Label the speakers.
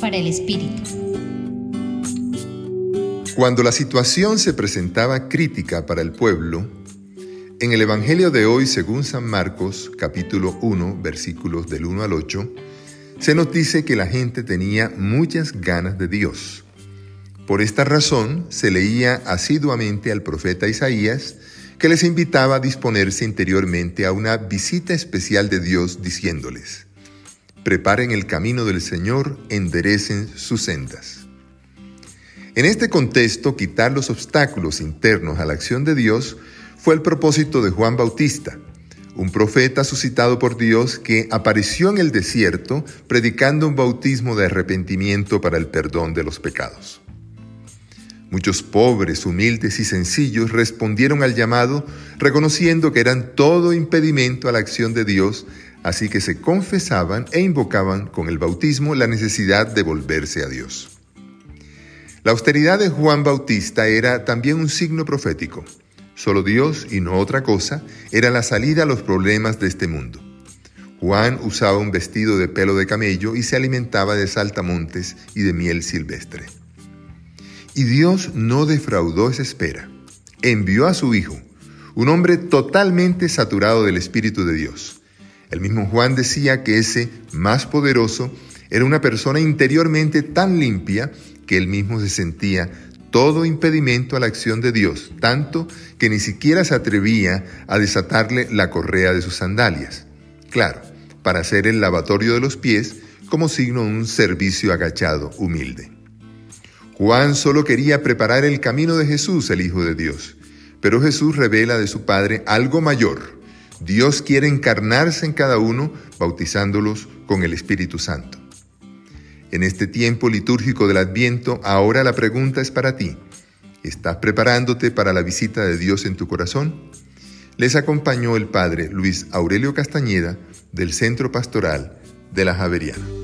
Speaker 1: Para el Espíritu.
Speaker 2: Cuando la situación se presentaba crítica para el pueblo, en el Evangelio de hoy, según San Marcos, capítulo 1, versículos del 1 al 8, se nos dice que la gente tenía muchas ganas de Dios. Por esta razón se leía asiduamente al profeta Isaías, que les invitaba a disponerse interiormente a una visita especial de Dios diciéndoles, preparen el camino del Señor, enderecen sus sendas. En este contexto, quitar los obstáculos internos a la acción de Dios fue el propósito de Juan Bautista, un profeta suscitado por Dios que apareció en el desierto predicando un bautismo de arrepentimiento para el perdón de los pecados. Muchos pobres, humildes y sencillos respondieron al llamado reconociendo que eran todo impedimento a la acción de Dios, así que se confesaban e invocaban con el bautismo la necesidad de volverse a Dios. La austeridad de Juan Bautista era también un signo profético. Solo Dios y no otra cosa era la salida a los problemas de este mundo. Juan usaba un vestido de pelo de camello y se alimentaba de saltamontes y de miel silvestre. Y Dios no defraudó esa espera. Envió a su Hijo, un hombre totalmente saturado del Espíritu de Dios. El mismo Juan decía que ese más poderoso era una persona interiormente tan limpia que él mismo se sentía todo impedimento a la acción de Dios, tanto que ni siquiera se atrevía a desatarle la correa de sus sandalias. Claro, para hacer el lavatorio de los pies como signo de un servicio agachado, humilde. Juan solo quería preparar el camino de Jesús, el Hijo de Dios, pero Jesús revela de su Padre algo mayor. Dios quiere encarnarse en cada uno, bautizándolos con el Espíritu Santo. En este tiempo litúrgico del Adviento, ahora la pregunta es para ti. ¿Estás preparándote para la visita de Dios en tu corazón? Les acompañó el Padre Luis Aurelio Castañeda del Centro Pastoral de la Javeriana.